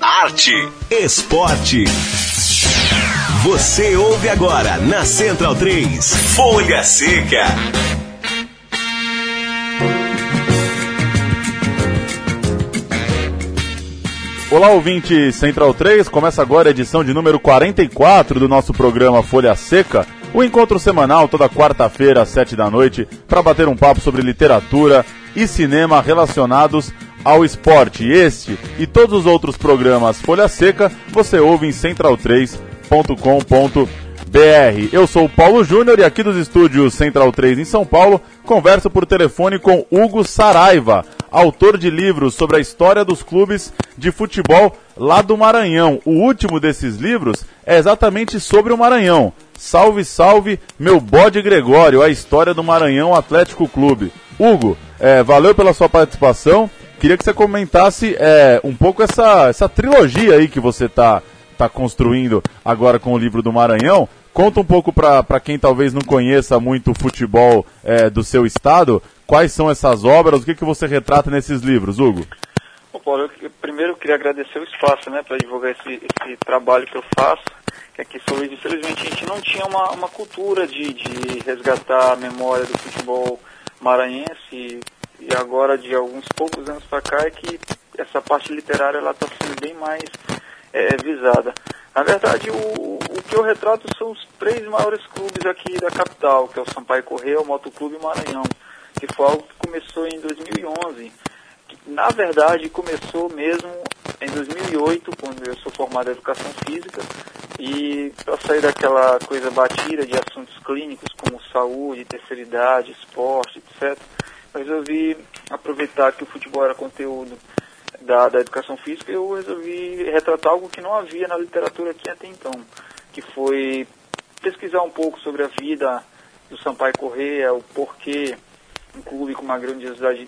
arte, esporte. Você ouve agora na Central 3, Folha Seca. Olá, ouvinte Central 3. Começa agora a edição de número 44 do nosso programa Folha Seca. O encontro semanal toda quarta-feira às 7 da noite para bater um papo sobre literatura e cinema relacionados ao esporte. Este e todos os outros programas Folha Seca você ouve em central3.com.br. Eu sou o Paulo Júnior e aqui dos estúdios Central 3 em São Paulo converso por telefone com Hugo Saraiva, autor de livros sobre a história dos clubes de futebol lá do Maranhão. O último desses livros é exatamente sobre o Maranhão. Salve, salve, meu bode Gregório, a história do Maranhão Atlético Clube. Hugo, é, valeu pela sua participação. Queria que você comentasse é, um pouco essa, essa trilogia aí que você está tá construindo agora com o livro do Maranhão. Conta um pouco para quem talvez não conheça muito o futebol é, do seu estado, quais são essas obras, o que, que você retrata nesses livros, Hugo? Bom, Paulo, eu, primeiro eu queria agradecer o espaço né, para divulgar esse, esse trabalho que eu faço, que aqui em Luís, infelizmente, a gente não tinha uma, uma cultura de, de resgatar a memória do futebol maranhense e agora de alguns poucos anos para cá é que essa parte literária ela está sendo bem mais é, visada. Na verdade, o, o que eu retrato são os três maiores clubes aqui da capital, que é o Sampaio Correia, o Motoclube e o Maranhão, que foi algo que começou em 2011. Que, na verdade, começou mesmo em 2008, quando eu sou formado em Educação Física, e para sair daquela coisa batida de assuntos clínicos como saúde, terceira idade, esporte, etc., resolvi aproveitar que o futebol era conteúdo da, da educação física, eu resolvi retratar algo que não havia na literatura aqui até então, que foi pesquisar um pouco sobre a vida do Sampaio Correia, o porquê um clube com uma grandiosidade,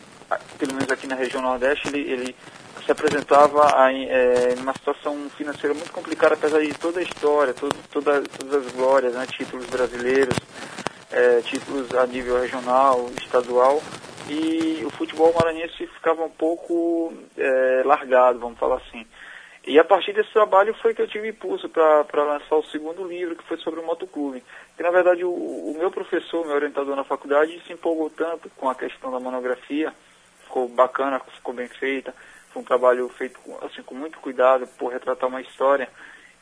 pelo menos aqui na região Nordeste, ele, ele se apresentava em é, uma situação financeira muito complicada, apesar de toda a história, todo, toda, todas as glórias, né, títulos brasileiros, é, títulos a nível regional, estadual, e o futebol maranhense ficava um pouco é, largado, vamos falar assim. E a partir desse trabalho foi que eu tive impulso para lançar o segundo livro, que foi sobre o motoclube. Que na verdade o, o, meu professor, meu orientador na faculdade, se empolgou tanto com a questão da monografia, ficou bacana, ficou bem feita, foi um trabalho feito assim, com muito cuidado por retratar uma história.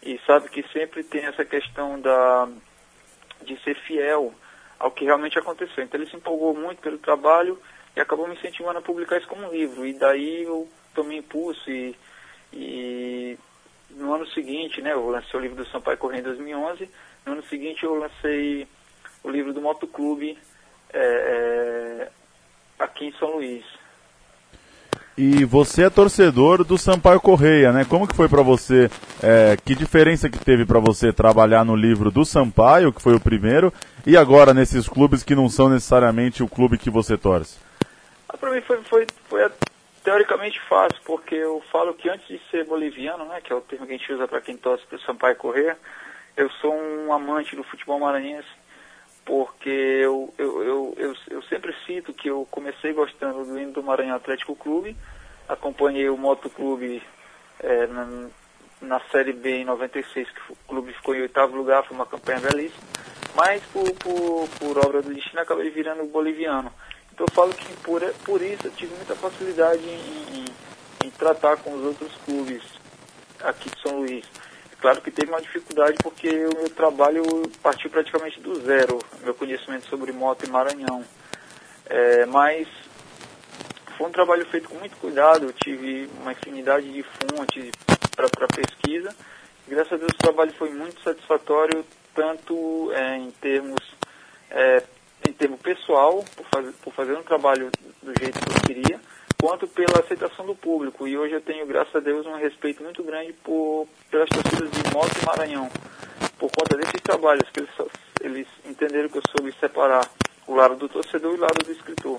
E sabe que sempre tem essa questão da, de ser fiel ao que realmente aconteceu. Então ele se empolgou muito pelo trabalho e acabou me incentivando a publicar isso como um livro. E daí eu tomei impulso e, e no ano seguinte, né, eu lancei o livro do Sampaio Correia em 2011, no ano seguinte eu lancei o livro do Motoclube é, aqui em São Luís. E você é torcedor do Sampaio Correia, né? Como que foi para você? É, que diferença que teve para você trabalhar no livro do Sampaio, que foi o primeiro, e agora nesses clubes que não são necessariamente o clube que você torce? Ah, para mim foi, foi, foi teoricamente fácil, porque eu falo que antes de ser boliviano, né, que é o termo que a gente usa para quem torce para o Sampaio Correia, eu sou um amante do futebol maranhense, porque eu, eu, eu, eu, sempre cito que eu comecei gostando do hino do Maranhão Atlético Clube, acompanhei o Motoclube é, na, na Série B em 96, que o clube ficou em oitavo lugar, foi uma campanha belíssima, mas por, por, por obra do destino acabei virando boliviano. Então eu falo que por, por isso eu tive muita facilidade em, em, em tratar com os outros clubes aqui de São Luís. Claro que teve uma dificuldade porque o meu trabalho partiu praticamente do zero, meu conhecimento sobre moto e Maranhão. É, mas foi um trabalho feito com muito cuidado, eu tive uma infinidade de fontes para pesquisa. Graças a Deus o trabalho foi muito satisfatório, tanto é, em termos é, em termo pessoal, por fazer, por fazer um trabalho do jeito que eu queria, quanto pela aceitação do público. E hoje eu tenho, graças a Deus, um respeito muito grande por, pelas torcidas de Moto e Maranhão, por conta desses trabalhos, que eles, eles entenderam que eu soube separar o lado do torcedor e o lado do escritor.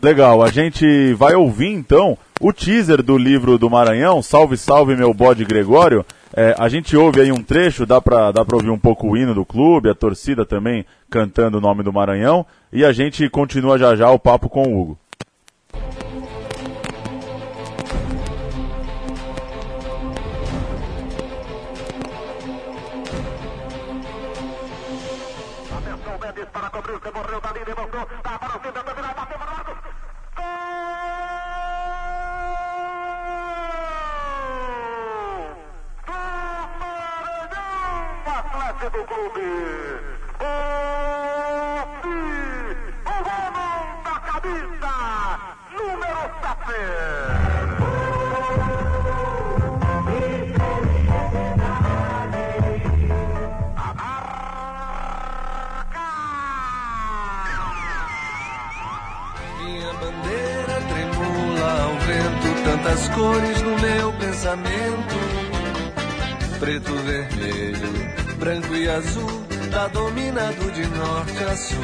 Legal, a gente vai ouvir então o teaser do livro do Maranhão, Salve Salve Meu Bode Gregório. É, a gente ouve aí um trecho, dá para dá pra ouvir um pouco o hino do clube, a torcida também cantando o nome do Maranhão, e a gente continua já já o papo com o Hugo. Atenção, Mendes para a você morreu, Danilo, levantou, está para o centro, bateu para o arco. Gol! Do Clube. O homem da camisa, número 7. Minha bandeira tremula ao vento, tantas cores no meu pensamento. Preto, vermelho, branco e azul, tá dominado de norte a sul.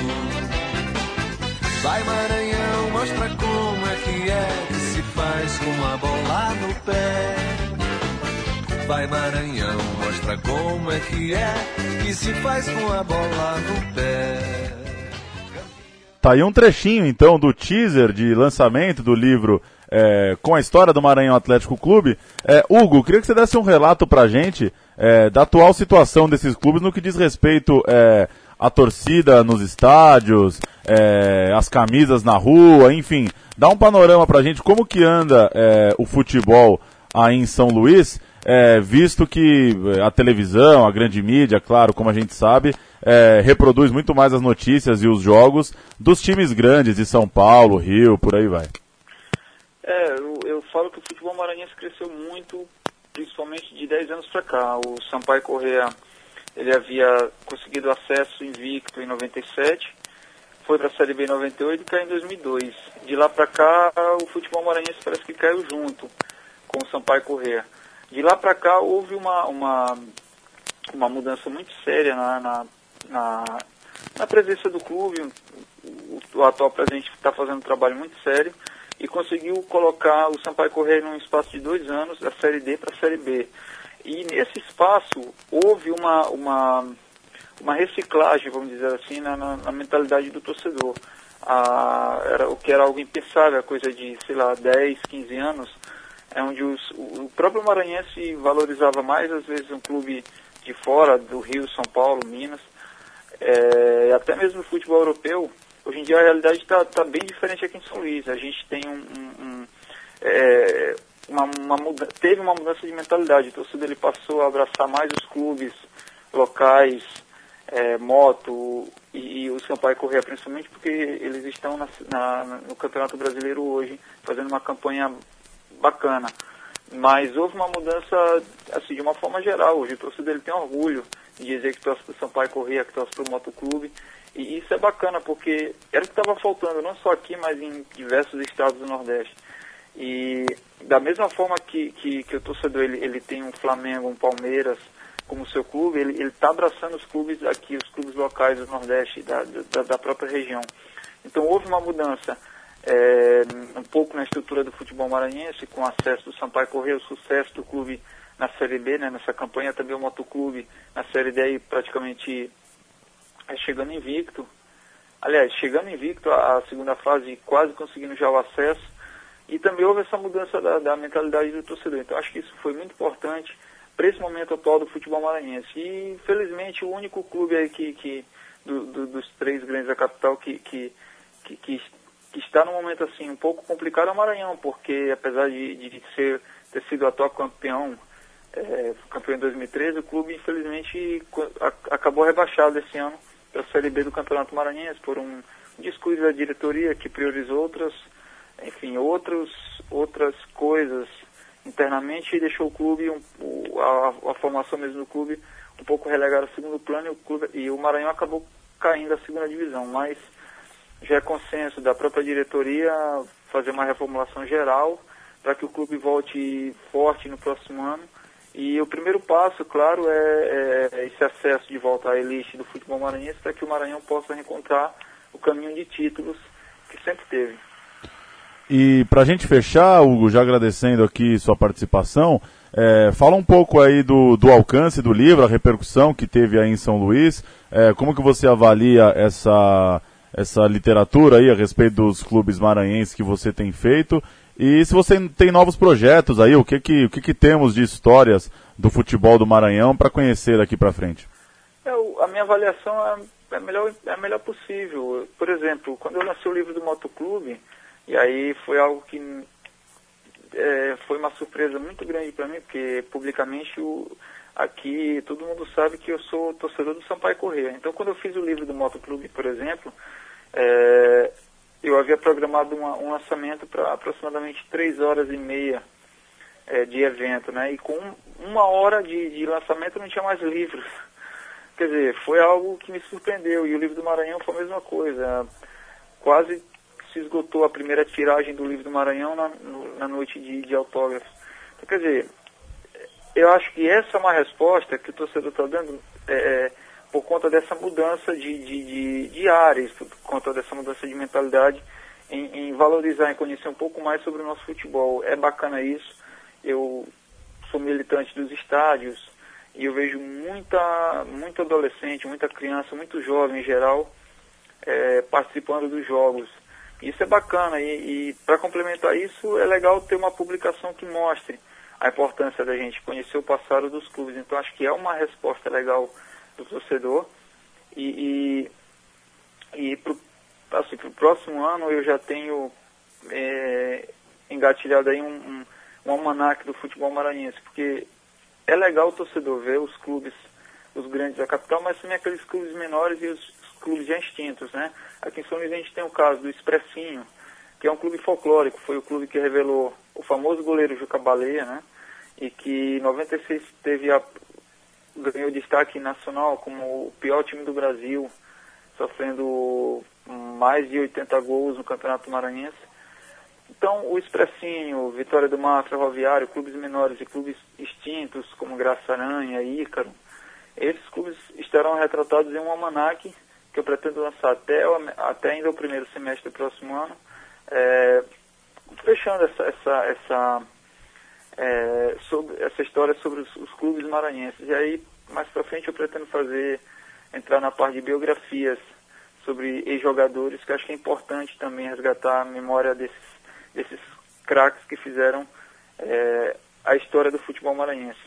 Vai Maranhão, mostra como é que é que se faz com a bola no pé. Vai Maranhão, mostra como é que é que se faz com a bola no pé. Tá aí um trechinho, então, do teaser de lançamento do livro é, com a história do Maranhão Atlético Clube. É, Hugo, queria que você desse um relato pra gente é, da atual situação desses clubes no que diz respeito é, à torcida nos estádios, é, as camisas na rua, enfim. Dá um panorama pra gente como que anda é, o futebol aí em São Luís, é, visto que a televisão, a grande mídia, claro, como a gente sabe, é, reproduz muito mais as notícias e os jogos dos times grandes de São Paulo, Rio, por aí vai. É, eu, eu falo que o futebol maranhense cresceu muito, principalmente de 10 anos para cá. O Sampaio Correa, ele havia conseguido acesso invicto em 97, foi para a Série B em 98 e caiu em 2002. De lá para cá, o futebol maranhense parece que caiu junto com o Sampaio Correa. De lá para cá, houve uma, uma, uma mudança muito séria na, na, na, na presença do clube. O, o atual presidente está fazendo um trabalho muito sério e conseguiu colocar o Sampaio Correia num espaço de dois anos, da Série D para a Série B. E nesse espaço houve uma, uma, uma reciclagem, vamos dizer assim, na, na, na mentalidade do torcedor. Ah, era, o que era algo impensável, coisa de, sei lá, 10, 15 anos, é onde os, o, próprio Maranhense valorizava mais, às vezes, um clube de fora, do Rio, São Paulo, Minas, é, até mesmo no futebol europeu, hoje em dia a realidade está tá bem diferente aqui em São Luís. A gente tem um, um, um é, uma, uma muda, teve uma mudança de mentalidade. O torcedor ele passou a abraçar mais os clubes locais, é, moto e, e o Sampaio Correia, principalmente porque eles estão na, na, no Campeonato Brasileiro hoje fazendo uma campanha bacana. Mas houve uma mudança assim, de uma forma geral. Hoje o torcedor ele tem orgulho de dizer que torce para o Sampaio Correia, que torce para o Motoclube. E isso é bacana, porque era o que estava faltando, não só aqui, mas em diversos estados do Nordeste. E da mesma forma que, que, que o torcedor ele, ele tem um Flamengo, um Palmeiras como seu clube, ele está abraçando os clubes aqui, os clubes locais do Nordeste, da, da, da própria região. Então houve uma mudança é, um pouco na estrutura do futebol maranhense, com acesso do Sampaio Correia, o sucesso do clube na Série B, né, nessa campanha também o Motoclube na Série D aí praticamente chegando invicto. Aliás, chegando invicto a, segunda fase, quase conseguindo já o acesso. E também houve essa mudança da, da mentalidade do torcedor. Então acho que isso foi muito importante para esse momento atual do futebol maranhense. E infelizmente o único clube aí que, que do, do, dos três grandes da capital que, que, que, que, que está num momento assim um pouco complicado é o Maranhão, porque apesar de, de ser, ter sido atual campeão é, campeão em 2013, o clube infelizmente acabou rebaixado esse ano para a Série B do Campeonato Maranhense por um descuido da diretoria que priorizou outras, enfim, outros, outras coisas internamente e deixou o clube, um, a, a, formação mesmo do clube, um pouco relegada ao segundo plano e o, clube, e o Maranhão acabou caindo à segunda divisão, mas já é consenso da própria diretoria fazer uma reformulação geral para que o clube volte forte no próximo ano e o primeiro passo, claro, é, é esse acesso de volta à elite do futebol maranhense para que o Maranhão possa reencontrar o caminho de títulos que sempre teve. E para a gente fechar, Hugo, já agradecendo aqui sua participação, é, fala um pouco aí do, do alcance do livro, a repercussão que teve aí em São Luís, é, como que você avalia essa, essa literatura aí a respeito dos clubes maranhenses que você tem feito e se você tem novos projetos aí, o que que, o que, que temos de histórias do futebol do Maranhão para conhecer daqui para frente? É, a minha avaliação é é melhor, é melhor possível. Por exemplo, quando eu lancei o livro do Motoclube, e aí foi algo que é, foi uma surpresa muito grande para mim, porque publicamente o, aqui todo mundo sabe que eu sou torcedor do Sampaio Correia. Então quando eu fiz o livro do Motoclube, por exemplo, é, eu havia programado uma, um lançamento para aproximadamente três horas e meia é, de evento, né? E com uma hora de, de lançamento não tinha mais livros. Quer dizer, foi algo que me surpreendeu. E o livro do Maranhão foi a mesma coisa. Quase se esgotou a primeira tiragem do livro do Maranhão na, na noite de, de autógrafos. Então, quer dizer, eu acho que essa é uma resposta que o torcedor está dando é, é, por conta dessa mudança de, de, de, de áreas, por conta dessa mudança de mentalidade em, em valorizar, em conhecer um pouco mais sobre o nosso futebol. É bacana isso. Eu sou militante dos estádios, e eu vejo muita, muito adolescente, muita criança, muito jovem em geral, é, participando dos jogos. Isso é bacana e, e para complementar isso é legal ter uma publicação que mostre a importância da gente conhecer o passado dos clubes. Então acho que é uma resposta legal do torcedor e, e, e assim, o próximo ano eu já tenho é, engatilhado aí um, um, um almanac do futebol maranhense, porque é legal o torcedor ver os clubes, os grandes da capital, mas também aqueles clubes menores e os, os clubes já extintos, né? Aqui em São Luís a gente tem o caso do Expressinho, que é um clube folclórico, foi o clube que revelou o famoso goleiro Juca Baleia, né? E que em 96 teve a, ganhou destaque nacional como o pior time do Brasil, sofrendo mais de 80 gols no Campeonato Maranhense. Então, o Expressinho, Vitória do Mar, Ferroviário, clubes menores e clubes extintos, como Graça Aranha, Ícaro, esses clubes estarão retratados em um almanac que eu pretendo lançar até, até ainda o primeiro semestre do próximo ano, é, fechando essa, essa, essa, é, sobre, essa história sobre os, os, clubes maranhenses. E aí, mais para frente, eu pretendo fazer, entrar na parte de biografias sobre ex-jogadores, que acho que é importante também resgatar a memória desses desses craques que fizeram é, a história do futebol maranhense.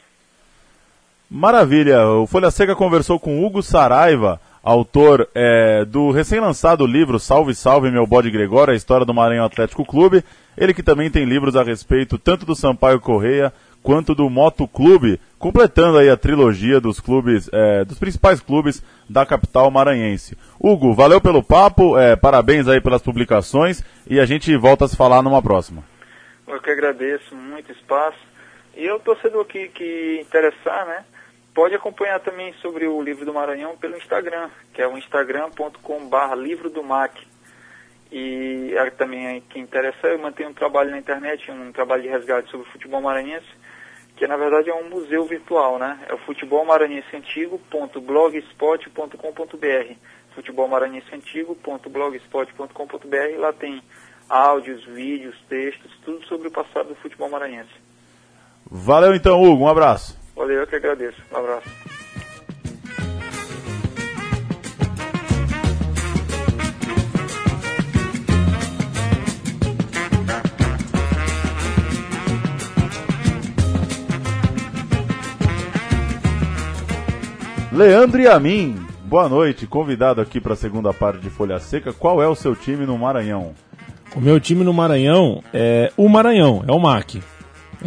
Maravilha! O Folha Seca conversou com Hugo Saraiva, autor é, do recém-lançado livro Salve Salve Meu Bode Gregório, a história do Maranhão Atlético Clube. Ele que também tem livros a respeito tanto do Sampaio Correia quanto do Moto Clube, completando aí a trilogia dos clubes, é, dos principais clubes da capital maranhense. Hugo, valeu pelo papo, é, parabéns aí pelas publicações e a gente volta a se falar numa próxima. Eu que agradeço muito espaço. E eu torcedor que, que interessar, né? Pode acompanhar também sobre o livro do Maranhão pelo Instagram, que é o instagram.com/barra livro do MAC. E também quem interessar, eu mantenho um trabalho na internet, um trabalho de resgate sobre o futebol maranhense que na verdade é um museu virtual, né? É o futebolmaranhenseantigo.blogspot.com.br futebolmaranhenseantigo.blogspot.com.br Lá tem áudios, vídeos, textos, tudo sobre o passado do futebol maranhense. Valeu então, Hugo. Um abraço. Valeu, eu que agradeço. Um abraço. Leandro e a mim, boa noite, convidado aqui para a segunda parte de Folha Seca. Qual é o seu time no Maranhão? O meu time no Maranhão é o Maranhão, é o MAC.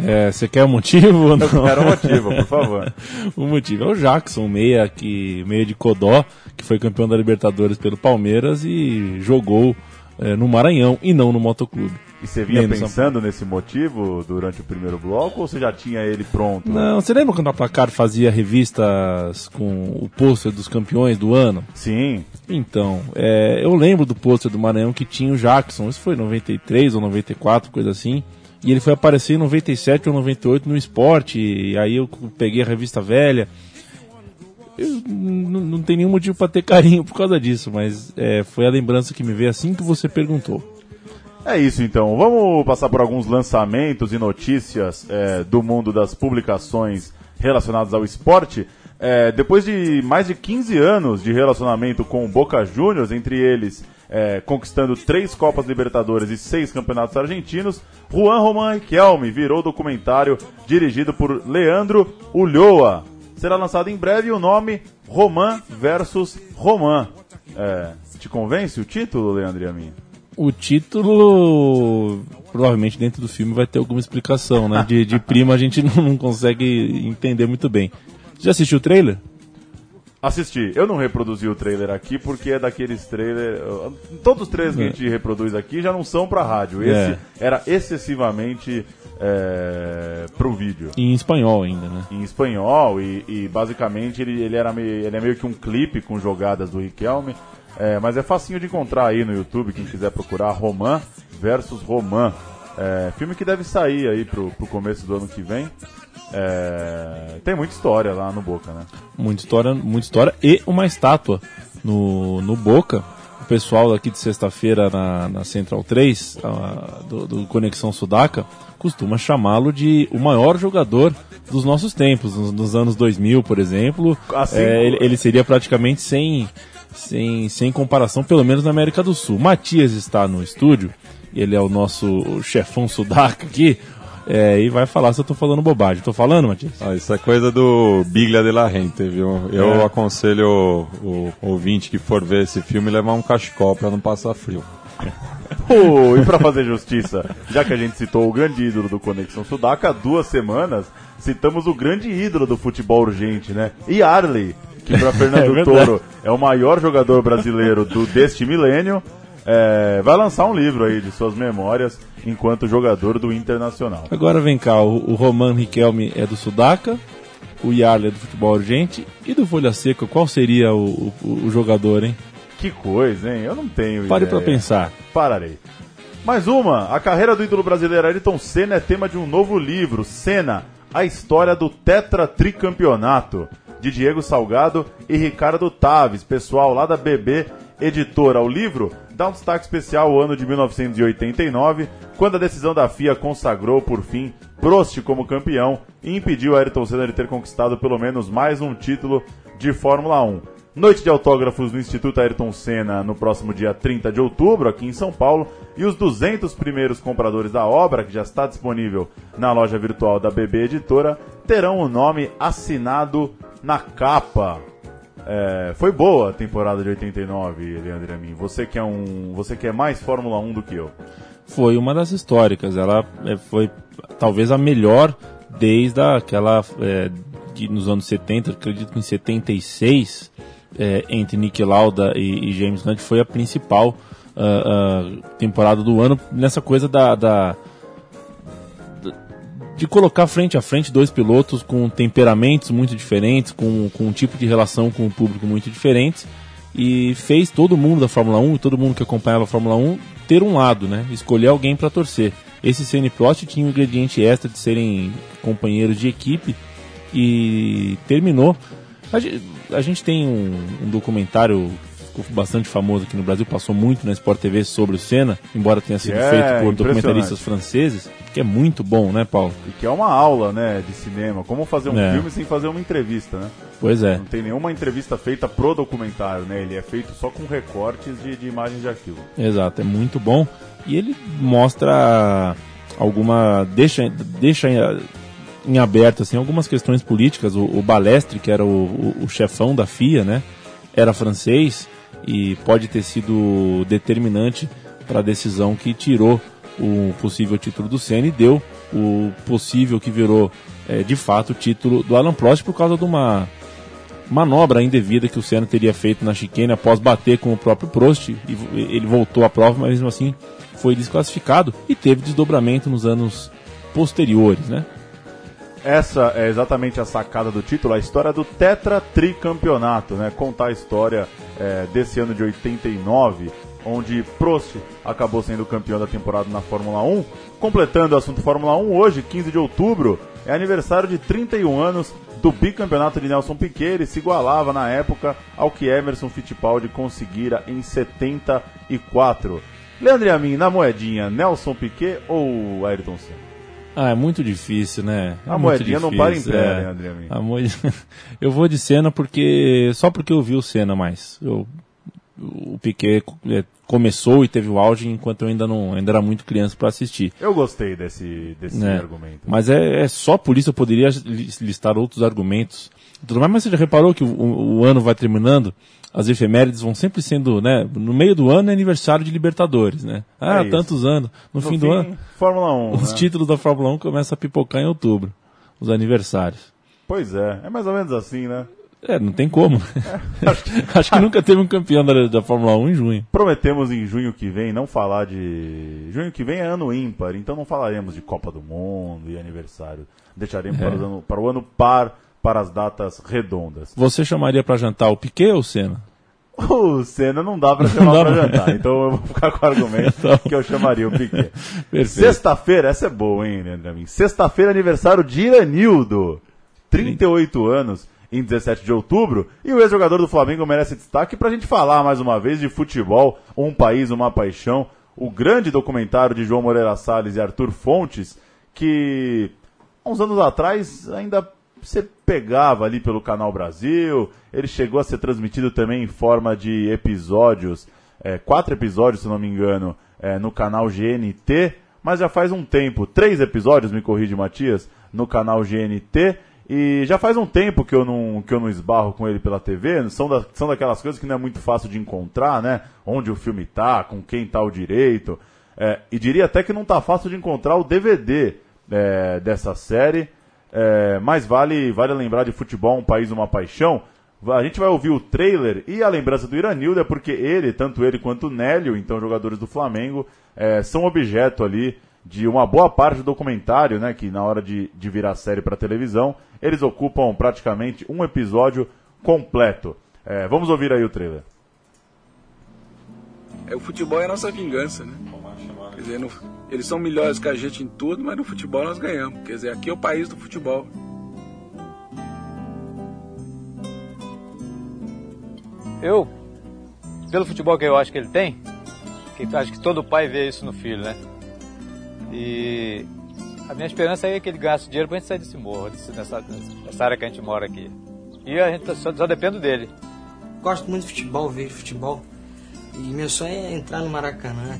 É, você quer o um motivo? Eu quero o um motivo, por favor. o motivo é o Jackson, meia, que, meia de Codó, que foi campeão da Libertadores pelo Palmeiras e jogou é, no Maranhão e não no Motoclube. E você vinha pensando nesse motivo durante o primeiro bloco ou você já tinha ele pronto? Não, você lembra quando a Placar fazia revistas com o pôster dos campeões do ano? Sim. Então, é, eu lembro do pôster do Maranhão que tinha o Jackson, isso foi em 93 ou 94, coisa assim. E ele foi aparecer em 97 ou 98 no esporte, e aí eu peguei a revista velha. Eu não, não tem nenhum motivo para ter carinho por causa disso, mas é, foi a lembrança que me veio assim que você perguntou. É isso então. Vamos passar por alguns lançamentos e notícias é, do mundo das publicações relacionadas ao esporte. É, depois de mais de 15 anos de relacionamento com o Boca Juniors, entre eles é, conquistando três Copas Libertadores e seis campeonatos argentinos, Juan Román Riquelme virou documentário dirigido por Leandro Ulloa. será lançado em breve o nome Roman versus Roman. É, te convence o título, Leandro e a mim? O título, provavelmente dentro do filme vai ter alguma explicação, né? De, de prima a gente não, consegue entender muito bem. Já assistiu o trailer? Assisti. Eu não reproduzi o trailer aqui porque é daqueles trailers. Todos os trailers que a gente reproduz aqui já não são pra rádio. Esse É. era excessivamente é, pro vídeo. Em espanhol ainda, né? Em espanhol e, e basicamente ele, ele, era meio, ele é meio que um clipe com jogadas do Riquelme. É, mas é facinho de encontrar aí no YouTube, quem quiser procurar Roman versus Roman. É, filme que deve sair aí pro, pro começo do ano que vem. É, tem muita história lá no Boca, né? Muita história, muita história e uma estátua no, no Boca. O pessoal aqui de sexta-feira na, na Central 3, ah, do, do Conexão Sudaca, costuma chamá-lo de o maior jogador dos nossos tempos, nos, nos anos 2000, por exemplo. Assim, É, ele, ele seria praticamente sem, sem, sem comparação, pelo menos na América do Sul. Matias está no estúdio, ele é o nosso chefão Sudaca aqui, é, e vai falar se eu tô falando bobagem. Tô falando, Matias? Ah, isso é coisa do Biglia de la Gente, viu? Eu É. aconselho o, o ouvinte que for ver esse filme levar um cachecol pra não passar frio. E pra fazer justiça, já que a gente citou o grande ídolo do Conexão Sudaca, há duas semanas citamos o grande ídolo do futebol urgente, né? E Arley, que pra É Fernando verdade. Toro é o maior jogador brasileiro do, deste milênio, é, vai lançar um livro aí de suas memórias enquanto jogador do Internacional. Agora vem cá, o, o Roman Riquelme é do Sudaca, o Yarley é do futebol urgente, e do Folha Seca, qual seria o, o- o jogador, hein? Que coisa, hein? Eu não tenho Pare pra pensar. Pararei. Mais uma. A carreira do ídolo brasileiro Ayrton Senna é tema de um novo livro, Senna, a história do tetratricampeonato, de Diego Salgado e Ricardo Taves, pessoal lá da BB Editora. O livro dá um destaque especial ao ano de 1989, quando a decisão da FIA consagrou, por fim, Prost como campeão e impediu Ayrton Senna de ter conquistado pelo menos mais um título de Fórmula 1. Noite de autógrafos no Instituto Ayrton Senna no próximo dia 30 de outubro, aqui em São Paulo. E os 200 primeiros compradores da obra, que já está disponível na loja virtual da BB Editora, terão o nome assinado na capa. É, foi boa a temporada de 89, Leandro Amin. Você que é um, você que é mais Fórmula 1 do que eu. Foi uma das históricas, ela é, foi talvez a melhor desde aquela, é, de, nos anos 70, acredito que em 76, é, entre Nick Lauda e, e James Hunt, foi a principal ah, ah, temporada do ano, nessa coisa da, da de colocar frente a frente dois pilotos com temperamentos muito diferentes, com, com um tipo de relação com o público muito diferentes, e fez todo mundo da Fórmula 1, todo mundo que acompanhava a Fórmula 1, ter um lado, né? Escolher alguém para torcer. Esse Senna e Prost tinha um ingrediente extra de serem companheiros de equipe e terminou. A gente, a gente tem um, um documentário bastante famoso aqui no Brasil, passou muito na Sport TV sobre o Senna, embora tenha sido é feito por documentaristas franceses, que é muito bom, né, Paulo? E que é uma aula, né, de cinema. Como fazer um É. filme sem fazer uma entrevista, né? Pois é. Não tem nenhuma entrevista feita pro documentário, né? Ele é feito só com recortes de, de imagens de arquivo. Exato, é muito bom. E ele mostra alguma. deixa, deixa em, em aberto assim, algumas questões políticas. O, o Balestre, que era o, o, o chefão da FIA, né? Era francês e pode ter sido determinante para a decisão que tirou o possível título do Senna e deu o possível que virou eh, de fato o título do Alan Prost por causa de uma manobra indevida que o Senna teria feito na chicane após bater com o próprio Prost. E ele voltou à prova, mas mesmo assim foi desclassificado e teve desdobramento nos anos posteriores, né? Essa é exatamente a sacada do título, a história do Tetra Tricampeonato, né? Contar a história é, desse ano de 89, onde Prost acabou sendo campeão da temporada na Fórmula 1. Completando o assunto Fórmula 1, hoje, 15 de outubro, é aniversário de 31 anos do bicampeonato de Nelson Piquet. Ele se igualava na época ao que Emerson Fittipaldi conseguira em 74. Leandro Amin, na moedinha, Nelson Piquet ou Ayrton Senna? Ah, é muito difícil, né? É A moedinha não para em pé, é. né, André? A. Eu vou de Senna porque. Só porque eu vi o Senna mais. Eu o Piquet é, começou e teve o auge enquanto eu ainda não ainda era muito criança para assistir. Eu gostei desse, desse né? argumento. Mas é, é só por isso eu poderia li- listar outros argumentos. Tudo mais, mas você já reparou que o- o ano vai terminando, as efemérides vão sempre sendo, né? No meio do ano é aniversário de Libertadores, né? Ah, É tantos anos. No, fim, do ano, Fórmula 1. os né? títulos da Fórmula 1 começam a pipocar em outubro. Os aniversários. Pois é, é mais ou menos assim, né? É, não tem como. Acho que nunca teve um campeão da, da Fórmula 1 em junho. Prometemos em junho que vem não falar de. Junho que vem é ano ímpar, então não falaremos de Copa do Mundo e aniversário. Deixaremos para, o ano, para o ano par, para as datas redondas. Você chamaria pra jantar o Piquet ou o Senna? O Senna não dá para chamar para jantar, então eu vou ficar com o argumento bom. que eu chamaria o Piquet. Sexta-feira, essa é boa, hein, Leandro Amin? Sexta-feira, aniversário de Iranildo. 38 anos, em 17 de outubro. E o ex-jogador do Flamengo merece destaque pra gente falar mais uma vez de futebol, um país, uma paixão. O grande documentário de João Moreira Salles e Arthur Fontes, que uns anos atrás ainda você pegava ali pelo Canal Brasil. Ele chegou a ser transmitido também em forma de episódios, é, quatro episódios, se não me engano, é, no canal GNT, mas já faz um tempo, três episódios, me corrige Matias, no canal GNT. E já faz um tempo que eu não, que eu não esbarro com ele pela TV. São, da, são daquelas coisas que não é muito fácil de encontrar, né? Onde o filme tá, com quem tá o direito. É, e diria até que não tá fácil de encontrar o DVD é, dessa série. É, mas vale, vale lembrar de futebol, um país, uma paixão. A gente vai ouvir o trailer e a lembrança do Iranildo é porque ele, tanto ele quanto o Nélio, então jogadores do Flamengo, é, são objeto ali de uma boa parte do documentário, né? Que na hora de, de virar série para televisão, eles ocupam praticamente um episódio completo. É, vamos ouvir aí o trailer. É, o futebol é a nossa vingança, né? Quer dizer, no- eles são melhores que a gente em tudo, mas no futebol nós ganhamos. Quer dizer, aqui é o país do futebol. Eu, pelo futebol que eu acho que ele tem, que acho que todo pai vê isso no filho, né? E a minha esperança é que ele gaste dinheiro pra gente sair desse morro, desse- nessa, nessa área que a gente mora aqui. E a gente só, só depende dele. Gosto muito de futebol, vejo futebol. E meu sonho é entrar no Maracanã.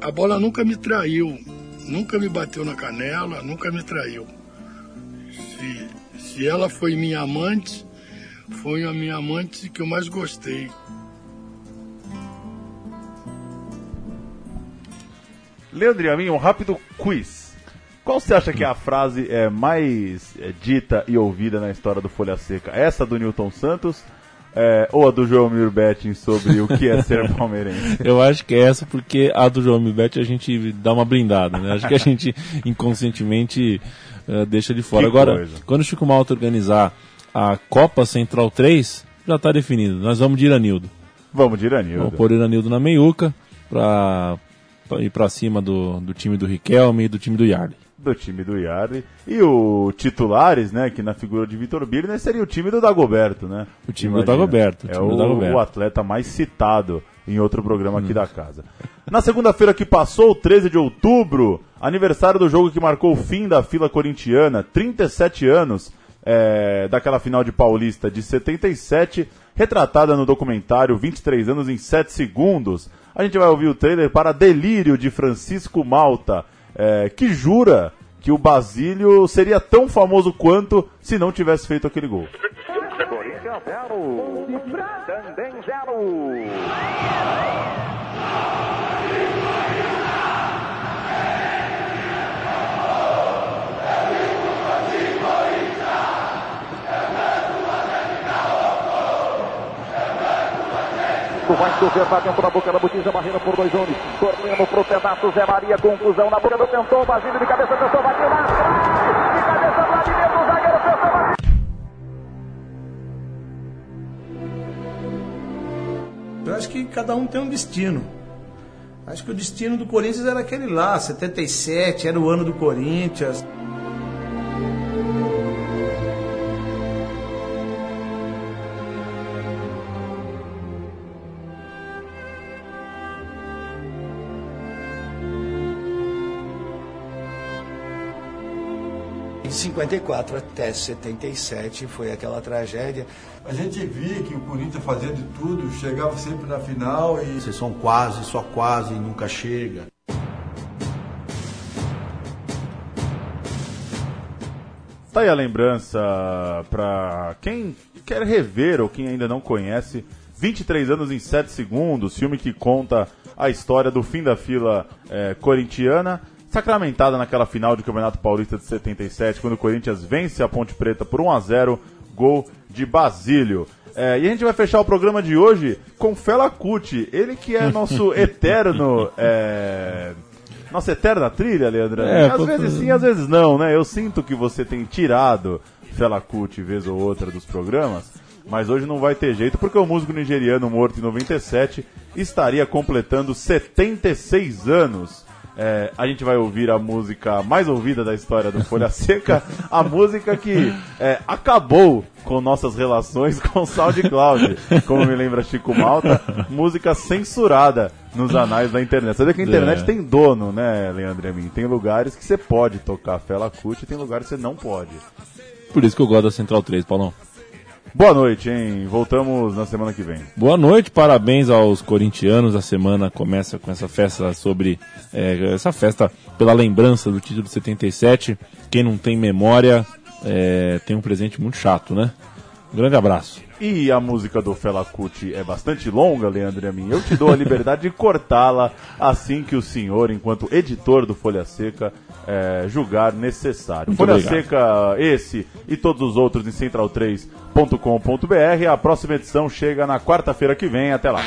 A bola nunca me traiu, nunca me bateu na canela, nunca me traiu. Se, se ela foi minha amante, foi a minha amante que eu mais gostei. Leandro e a mim, um rápido quiz. Qual você acha que é a frase é, mais é, dita e ouvida na história do Folha Seca? Essa do Newton Santos é, ou a do João Betting sobre o que é ser palmeirense? Eu acho que é essa porque a do João Milbete a gente dá uma blindada, né? Acho que a gente inconscientemente eh, deixa de fora. Que Agora, coisa. quando o Chico Malta organizar a Copa Central 3, já está definido. Nós vamos de Iranildo. Vamos de Iranildo. Vamos pôr Iranildo na meiuca pra ir pra cima do, do time do Riquelme e do time do Yarley. Do time do Yarley. E o titulares, né, que na figura de Vitor Birner seria o time do Dagoberto, né? O time do Dagoberto, o É o, Dagoberto. O atleta mais citado em outro programa aqui da casa. Na segunda-feira que passou, 13 de outubro, aniversário do jogo que marcou o fim da fila corintiana, 37 anos é, daquela final de Paulista de 77, retratada no documentário 23 anos em 7 segundos. A gente vai ouvir o trailer para Delírio de Francisco Malta, é, que jura que o Basílio seria tão famoso quanto se não tivesse feito aquele gol. Corinthians 0. Também 0. Vai chover pra dentro da boca da botija, barreira por dois homens. Correndo pro pedaço, Zé Maria, conclusão na boca do tentou, Basílio de cabeça, tentou, bateu lá atrás. De cabeça, o zagueiro, tentou. Eu acho que cada um tem um destino. Acho que o destino do Corinthians era aquele lá, 77, era o ano do Corinthians. De 54 até 77 foi aquela tragédia. A gente via que o Corinthians fazia de tudo, chegava sempre na final e. Vocês são quase, só quase e nunca chega. Tá aí a lembrança pra quem quer rever ou quem ainda não conhece. 23 anos em 7 segundos, filme que conta a história do fim da fila é, corintiana, sacramentada naquela final do Campeonato Paulista de 77, quando o Corinthians vence a Ponte Preta por 1 a 0 gol de Basílio. É, e a gente vai fechar o programa de hoje com Fela Kuti, ele que é nosso eterno. É, nossa eterna trilha, Leandro. É, às vezes sim, às vezes não, né? Eu sinto que você tem tirado Fela Kuti vez ou outra dos programas, mas hoje não vai ter jeito porque o músico nigeriano morto em 97 estaria completando 76 anos. É, a gente vai ouvir a música mais ouvida da história do Folha Seca, a música que é, acabou com nossas relações com o SoundCloud, como me lembra Chico Malta, música censurada nos anais da internet. Você vê que a internet É. tem dono, né, Leandro a mim? Tem lugares que você pode tocar Fela Kuti e tem lugares que você não pode. Por isso que eu gosto da Central 3, Paulão. Boa noite, hein? Voltamos na semana que vem. Boa noite, parabéns aos corintianos. A semana começa com essa festa sobre. é, essa festa pela lembrança do título de 77. Quem não tem memória é, tem um presente muito chato, né? Um grande abraço. E a música do Fela Kuti é bastante longa, Leandro e a mim. Eu te dou a liberdade de cortá-la assim que o senhor, enquanto editor do Folha Seca, é, julgar necessário. Muito Folha obrigado. Seca, esse e todos os outros em central3.com.br. A próxima edição chega na quarta-feira que vem. Até lá.